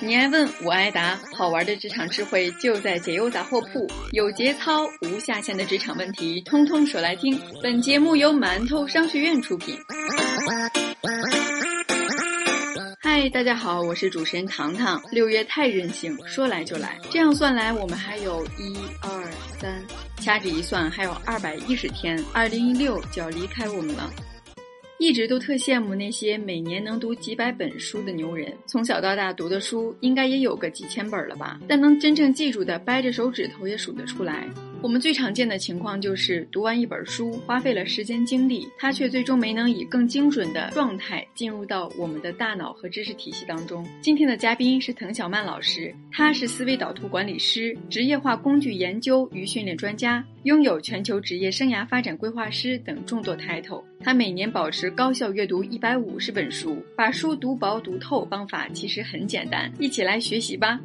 你爱问，我爱答，好玩的职场智慧就在解忧杂货铺，有节操、无下限的职场问题，通通说来听。本节目由馒头商学院出品。嗨，大家好，我是主持人糖糖。六月太任性，说来就来。这样算来，我们还有一二三，掐指一算，还有二百一十天，二零一六就要离开我们了。一直都特羡慕那些每年能读几百本书的牛人，从小到大读的书应该也有个几千本了吧？但能真正记住的，掰着手指头也数得出来。我们最常见的情况就是读完一本书，花费了时间精力，它却最终没能以更精准的状态进入到我们的大脑和知识体系当中。今天的嘉宾是滕小曼老师，他是思维导图管理师、职业化工具研究与训练专家，拥有全球职业生涯发展规划师等众多 title。他每年保持高效阅读一百五十本书，把书读薄读透。方法其实很简单，一起来学习吧。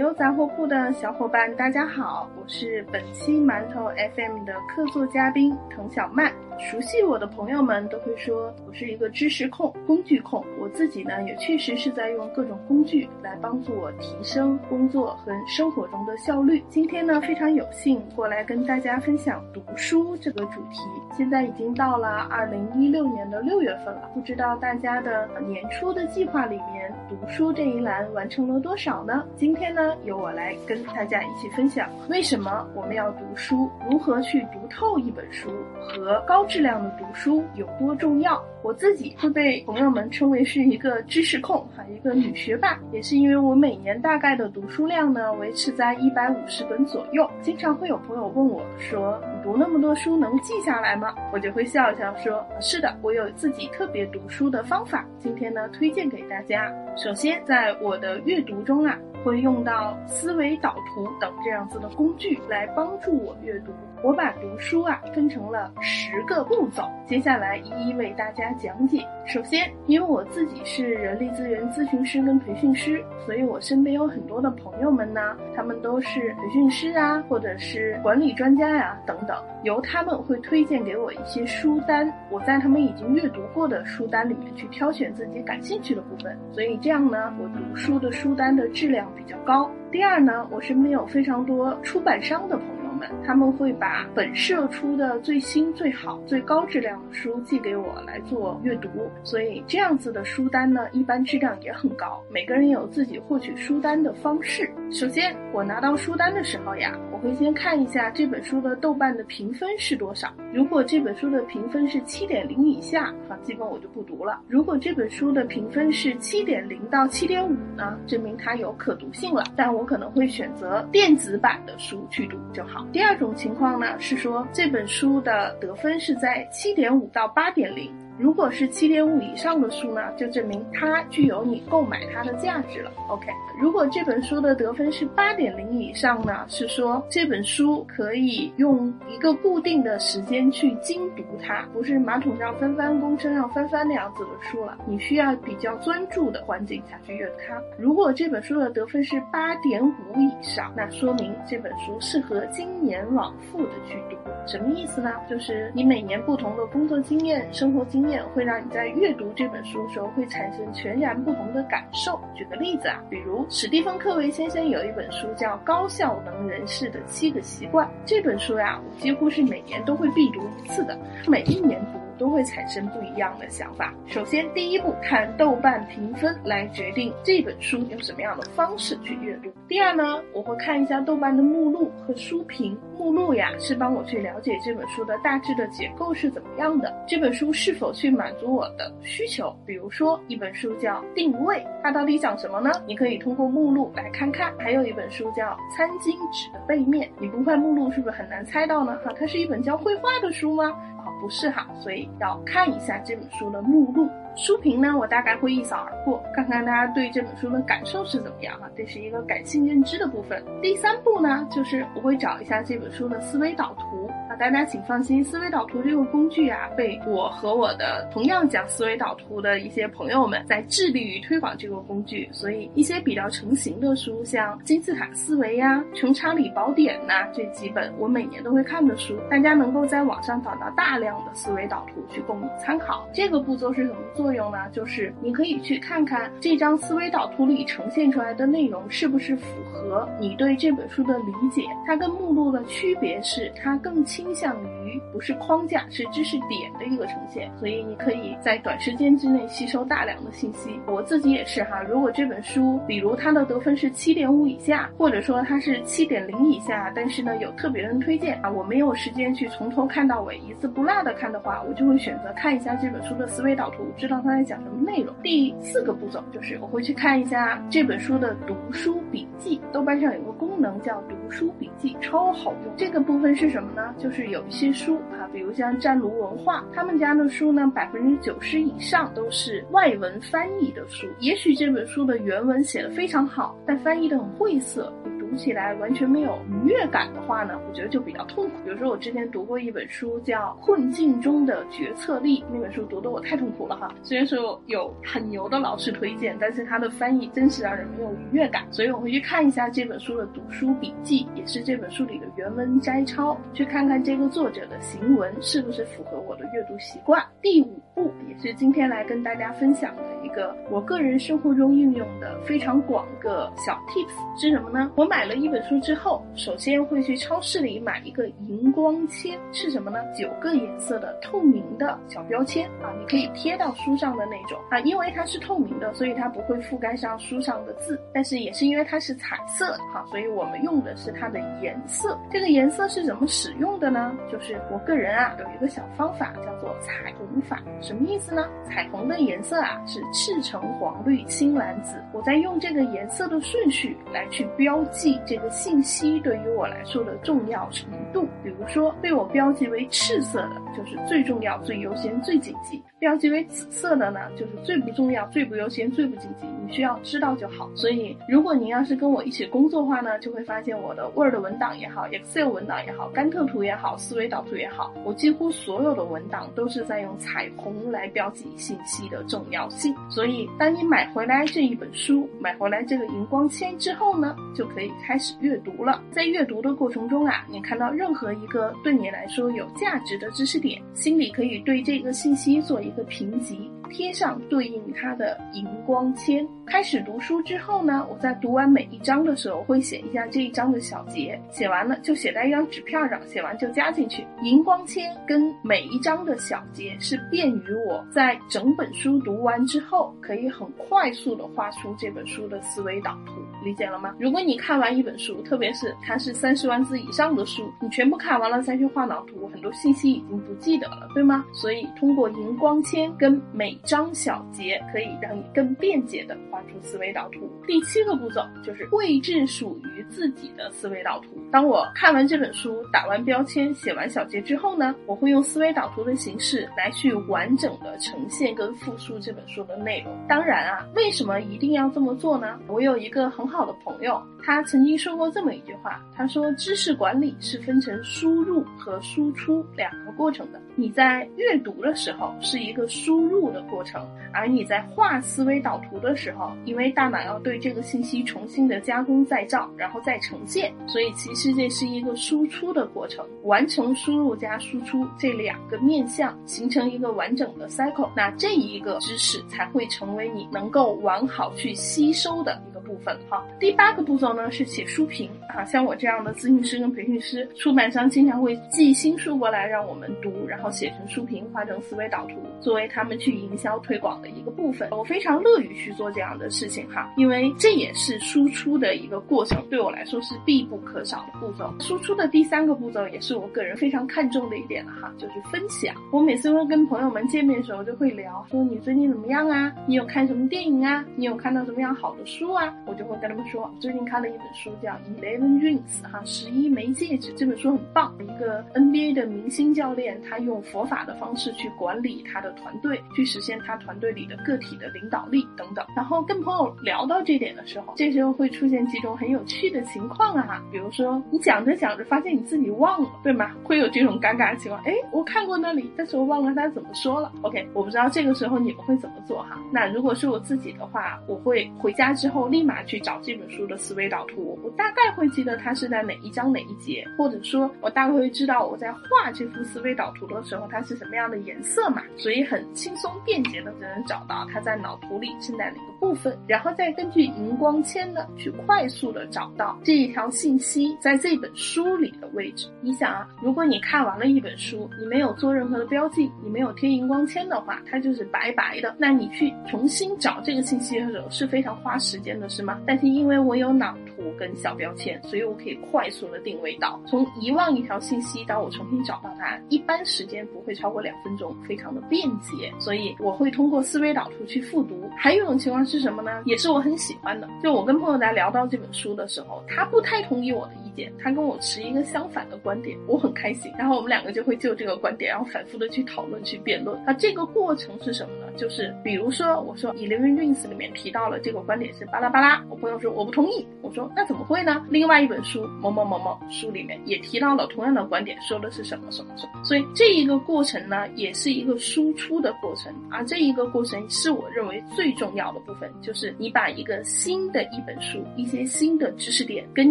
解忧杂货铺的小伙伴，大家好，我是本期馒头 FM 的客座嘉宾滕小曼。熟悉我的朋友们都会说我是一个知识控、工具控。我自己呢，也确实是在用各种工具来帮助我提升工作和生活中的效率。今天呢，非常有幸过来跟大家分享读书这个主题。现在已经到了二零一六年的六月份了，不知道大家的年初的计划里面，读书这一栏完成了多少呢？今天呢，由我来跟大家一起分享为什么我们要读书，如何去读透一本书和高。质量的读书有多重要？我自己会被朋友们称为是一个知识控，哈，一个女学霸，也是因为我每年大概的读书量呢维持在一百五十本左右。经常会有朋友问我说：“你读那么多书能记下来吗？”我就会笑笑说：“是的，我有自己特别读书的方法，今天呢推荐给大家。首先，在我的阅读中啊。”会用到思维导图等这样子的工具来帮助我阅读。我把读书啊分成了十个步骤，接下来一一为大家讲解。首先，因为我自己是人力资源咨询师跟培训师，所以我身边有很多的朋友们呢，他们都是培训师啊，或者是管理专家呀等等，由他们会推荐给我一些书单，我在他们已经阅读过的书单里面去挑选自己感兴趣的部分，所以这样呢，我读书的书单的质量。比较高。第二呢，我身边有非常多出版商的朋友们。他们会把本社出的最新、最好、最高质量的书寄给我来做阅读，所以这样子的书单呢，一般质量也很高。每个人有自己获取书单的方式。首先，我拿到书单的时候呀，我会先看一下这本书的豆瓣的评分是多少。如果这本书的评分是七点零以下，哈，基本我就不读了。如果这本书的评分是七点零到七点五呢，证明它有可读性了，但我可能会选择电子版的书去读就好。第二种情况呢，是说这本书的得分是在七点五到八点零。如果是七点五以上的书呢，就证明它具有你购买它的价值了。OK，如果这本书的得分是八点零以上呢，是说这本书可以用一个固定的时间去精读它，不是马桶上翻翻、公车上翻翻那样子的书了。你需要比较专注的环境下去阅读它。如果这本书的得分是八点五以上，那说明这本书适合经年往复的去读。什么意思呢？就是你每年不同的工作经验、生活经验。会让你在阅读这本书的时候会产生全然不同的感受。举个例子啊，比如史蒂芬·科维先生有一本书叫《高效能人士的七个习惯》，这本书呀，我几乎是每年都会必读一次的，每一年读。都会产生不一样的想法。首先，第一步看豆瓣评分来决定这本书用什么样的方式去阅读。第二呢，我会看一下豆瓣的目录和书评。目录呀，是帮我去了解这本书的大致的结构是怎么样的，这本书是否去满足我的需求。比如说，一本书叫《定位》，它到底讲什么呢？你可以通过目录来看看。还有一本书叫《餐巾纸的背面》，你不看目录是不是很难猜到呢？哈，它是一本教绘画的书吗？不是哈，所以要看一下这本书的目录。书评呢，我大概会一扫而过，看看大家对这本书的感受是怎么样哈，这是一个感性认知的部分。第三步呢，就是我会找一下这本书的思维导图。大家请放心，思维导图这个工具啊，被我和我的同样讲思维导图的一些朋友们在致力于推广这个工具，所以一些比较成型的书，像金字塔思维呀、穷查理宝典呐这几本，我每年都会看的书，大家能够在网上找到大量的思维导图去供你参考。这个步骤是什么作用呢？就是你可以去看看这张思维导图里呈现出来的内容是不是符合你对这本书的理解。它跟目录的区别是，它更清倾向于不是框架，是知识点的一个呈现，所以你可以在短时间之内吸收大量的信息。我自己也是哈，如果这本书，比如它的得分是七点五以下，或者说它是七点零以下，但是呢有特别人推荐啊，我没有时间去从头看到尾，一字不落的看的话，我就会选择看一下这本书的思维导图，知道它在讲什么内容。第四个步骤就是我会去看一下这本书的读书笔记，豆瓣上有个功能叫读书笔记，超好用。这个部分是什么呢？就是是有一些书啊，比如像湛卢文化，他们家的书呢，百分之九十以上都是外文翻译的书。也许这本书的原文写的非常好，但翻译的很晦涩。读起来完全没有愉悦感的话呢，我觉得就比较痛苦。比如说我之前读过一本书叫《困境中的决策力》，那本书读得我太痛苦了哈。虽然说有很牛的老师推荐，但是他的翻译真是让人没有愉悦感。所以我会去看一下这本书的读书笔记，也是这本书里的原文摘抄，去看看这个作者的行文是不是符合我的阅读习惯。第五也是今天来跟大家分享的一个我个人生活中运用的非常广个小 tips 是什么呢？我买。了一本书之后，首先会去超市里买一个荧光签，是什么呢？九个颜色的透明的小标签啊，你可以贴到书上的那种啊，因为它是透明的，所以它不会覆盖上书上的字。但是也是因为它是彩色哈，所以我们用的是它的颜色。这个颜色是怎么使用的呢？就是我个人啊有一个小方法，叫做彩虹法。什么意思呢？彩虹的颜色啊是赤橙黄绿青蓝紫，我在用这个颜色的顺序来去标记。这个信息对于我来说的重要程度，比如说被我标记为赤色的，就是最重要、最优先、最紧急。标记为紫色的呢，就是最不重要、最不优先、最不紧急，你需要知道就好。所以，如果您要是跟我一起工作的话呢，就会发现我的 Word 文档也好，Excel 文档也好，甘特图也好，思维导图也好，我几乎所有的文档都是在用彩虹来标记信息的重要性。所以，当你买回来这一本书，买回来这个荧光签之后呢，就可以开始阅读了。在阅读的过程中啊，你看到任何一个对你来说有价值的知识点，心里可以对这个信息做一。一个评级。贴上对应它的荧光签。开始读书之后呢，我在读完每一章的时候会写一下这一章的小结，写完了就写在一张纸片上，写完就加进去。荧光签跟每一章的小结是便于我在整本书读完之后，可以很快速的画出这本书的思维导图，理解了吗？如果你看完一本书，特别是它是三十万字以上的书，你全部看完了再去画脑图，很多信息已经不记得了，对吗？所以通过荧光签跟每张小杰可以让你更便捷的画出思维导图。第七个步骤就是绘制属于自己的思维导图。当我看完这本书，打完标签，写完小结之后呢，我会用思维导图的形式来去完整的呈现跟复述这本书的内容。当然啊，为什么一定要这么做呢？我有一个很好的朋友，他曾经说过这么一句话，他说知识管理是分成输入和输出两个过程的。你在阅读的时候是一个输入的过程，而你在画思维导图的时候，因为大脑要对这个信息重新的加工再造，然后再呈现，所以其实这是一个输出的过程。完成输入加输出这两个面向，形成一个完整的 cycle，那这一个知识才会成为你能够完好去吸收的一个部分。好，第八个步骤呢是写书评啊，像我这样的咨询师跟培训师，出版商经常会寄新书过来让我们读，然后。写成书评，画成思维导图，作为他们去营销推广的一个部分。我非常乐于去做这样的事情哈，因为这也是输出的一个过程，对我来说是必不可少的步骤。输出的第三个步骤也是我个人非常看重的一点了哈，就是分享。我每次会跟朋友们见面的时候就会聊，说你最近怎么样啊？你有看什么电影啊？你有看到什么样好的书啊？我就会跟他们说，最近看了一本书，叫《Eleven Rings》哈，十一枚戒指。这本书很棒，一个 NBA 的明星教练，他用佛法的方式去管理他的团队，去实现他团队里的个体的领导力等等。然后跟朋友聊到这点的时候，这时候会出现几种很有趣的情况啊，比如说你讲着讲着发现你自己忘了，对吗？会有这种尴尬的情况。哎，我看过那里，但是我忘了他怎么说了。OK，我不知道这个时候你们会怎么做哈。那如果是我自己的话，我会回家之后立马去找这本书的思维导图，我大概会记得它是在哪一章哪一节，或者说我大概会知道我在画这幅思维导图的时候它是什么样的颜色嘛，所以很轻松便捷的就能找到它在脑图里是在哪个部分，然后再根据荧光签呢去快速的找到这一条信息在这本书里的位置。你想啊，如果你看完了一本书，你没有做任何的标记，你没有贴荧光签的话，它就是白白的。那你去重新找这个信息的时候是非常花时间的，是吗？但是因为我有脑图跟小标签，所以我可以快速的定位到，从遗忘一条信息到我重新找到它，一般时间不会超过两分钟，非常的便捷。所以我会通过思维导图去复读。还有一种情况是什么呢？也是我很喜欢的，就我跟朋友在聊到这本书的时候，他不太同意我的意见，他跟我持一个相反的观点，我很开心。然后我们两个就会就这个观点，然后反复的去讨论、去辩论。那这个过程是什么呢？就是比如说，我说《Eleven Rings》里面提到了这个观点是巴拉巴拉，我朋友说我不同意，我说那怎么会呢？另外一本书某某某某书里面也提到了同样的观点，说的是什么什么什么。所以这一个过程呢，也是一个输出的过程，而这一个过程是我认为最重要的部分，就是你把一个新的一本书、一些新的知识点跟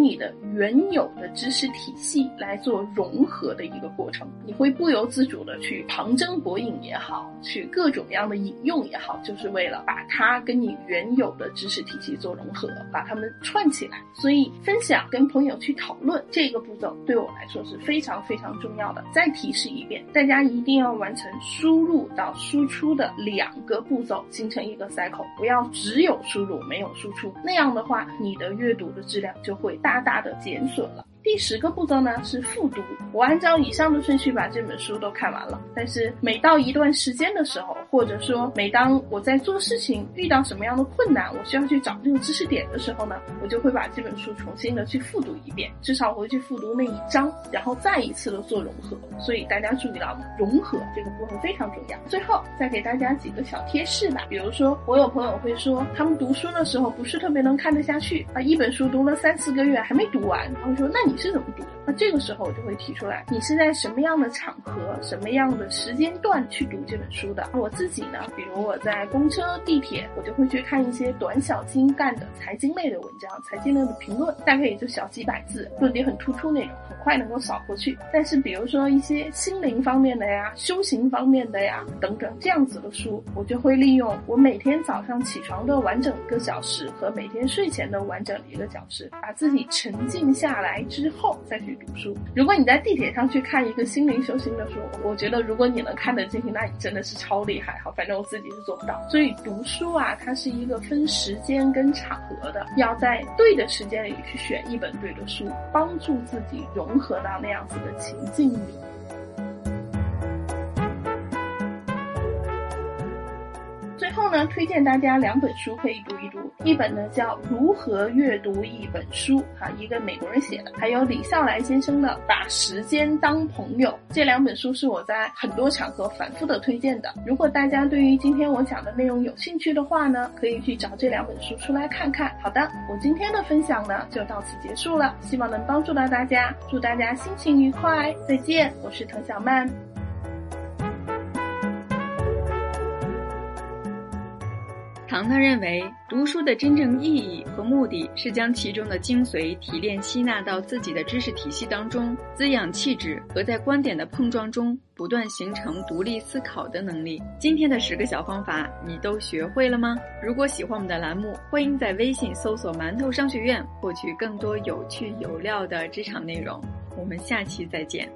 你的原有的知识体系来做融合的一个过程，你会不由自主的去旁征博引也好，去各种各样的引用也好，就是为了把它跟你原有的知识体系做融合，把它们串起来。所以分享跟朋友去讨论这个步骤对我来说是非常非常重要的。再提示一遍，大家一定要完成输入到输出的两个步骤，形成一个 cycle，不要只有输入没有输出，那样的话你的阅读的质量就会大大的减损了。第十个步骤呢是复读，我按照以上的顺序把这本书都看完了。但是每到一段时间的时候，或者说每当我在做事情遇到什么样的困难，我需要去找这个知识点的时候呢，我就会把这本书重新的去复读一遍，至少回去复读那一章，然后再一次的做融合。所以大家注意到了，融合这个部分非常重要。最后再给大家几个小贴士吧，比如说我有朋友会说，他们读书的时候不是特别能看得下去啊，一本书读了三四个月还没读完，他会说那你。你是怎么读的？那这个时候我就会提出来，你是在什么样的场合、什么样的时间段去读这本书的？我自己呢，比如我在公车、地铁，我就会去看一些短小精干的财经类的文章、财经类的评论，大概也就小几百字，论点很突出那种，很快能够扫过去。但是比如说一些心灵方面的呀、修行方面的呀等等这样子的书，我就会利用我每天早上起床的完整一个小时和每天睡前的完整一个小时，把自己沉静下来。之后再去读书。如果你在地铁上去看一个心灵修行的书，我觉得如果你能看得进去，那你真的是超厉害。好，反正我自己是做不到。所以读书啊，它是一个分时间跟场合的，要在对的时间里去选一本对的书，帮助自己融合到那样子的情境里。最后呢，推荐大家两本书可以读一读。一本呢叫《如何阅读一本书》，哈，一个美国人写的；还有李笑来先生的《把时间当朋友》。这两本书是我在很多场合反复的推荐的。如果大家对于今天我讲的内容有兴趣的话呢，可以去找这两本书出来看看。好的，我今天的分享呢就到此结束了，希望能帮助到大家，祝大家心情愉快，再见，我是滕小曼。糖糖认为，读书的真正意义和目的是将其中的精髓提炼、吸纳到自己的知识体系当中，滋养气质和在观点的碰撞中不断形成独立思考的能力。今天的十个小方法，你都学会了吗？如果喜欢我们的栏目，欢迎在微信搜索“馒头商学院”，获取更多有趣有料的职场内容。我们下期再见。